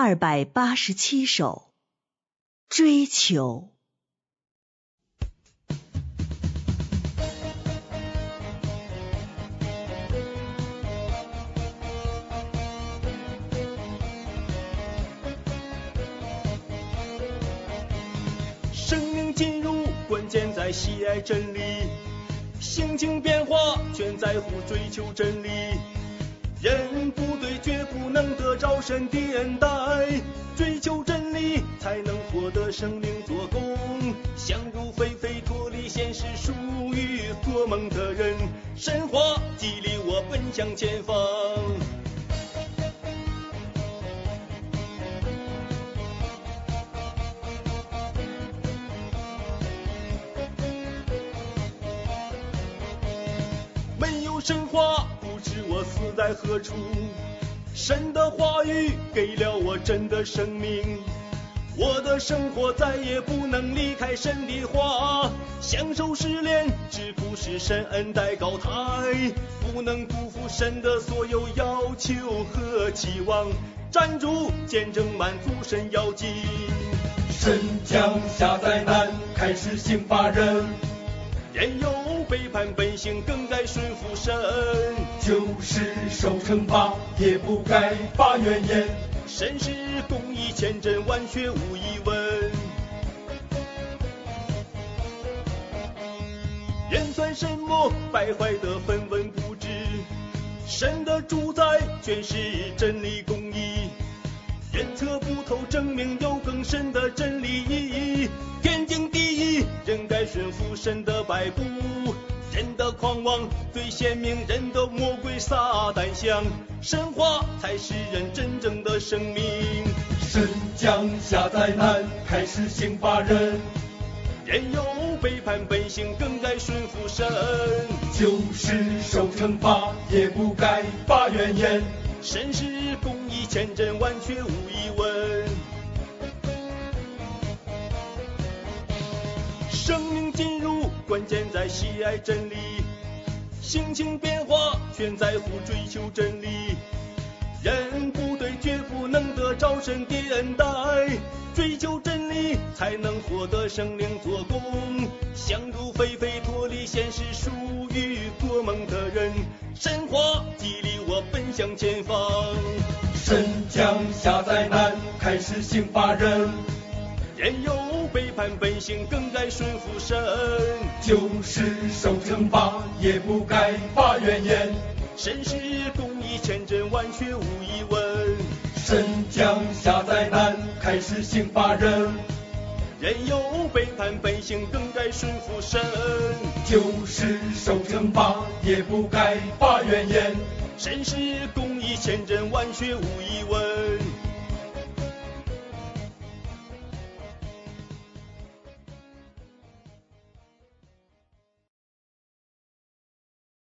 二百八十七首，追求。生命进入关键在喜爱真理，心境变化全在乎追求真理。人不对，绝不能得着神的恩待。追求真理，才能获得生命做工。想入非非，脱离现实，属于做梦的人。神话激励我奔向前方。没有神话，在何处。神的话语给了我真的生命，我的生活再也不能离开神的话。享受失恋，只不是神恩待高台，不能辜负神的所有要求和期望。站住，见证满足神要紧。神降下灾难，开始刑罚人。人有背叛本性，更该顺服神。就是受惩罚，也不该发怨言。神是公义千真万确，无疑问。人算什么？败坏的分文不值。神的主宰全是真理公义，人测不透，证明有更深的真理意义。人该顺服神的摆布。人的狂妄最鲜明，人的魔鬼撒旦像，神话才是人真正的生命。神降下灾难，开始刑罚人。人有背叛本性，更该顺服神。就是受惩罚，也不该发怨言。神是公义千真万确，无疑问。生命进入关键在喜爱真理，心情变化全在乎追求真理。人不对，绝不能得着神的恩待。追求真理，才能获得生灵做工。想入非非，脱离现实，属于做梦的人。神话激励我奔向前方。神降下灾难，开始刑罚人。人有背叛本性，更该顺服神。就是受惩罚，也不该发怨言。神是公义千真万确，无疑问。神降下灾难，开始刑罚人。人有背叛本性，更该顺服神。就是受惩罚，也不该发怨言。神是公义千真万确，无疑问。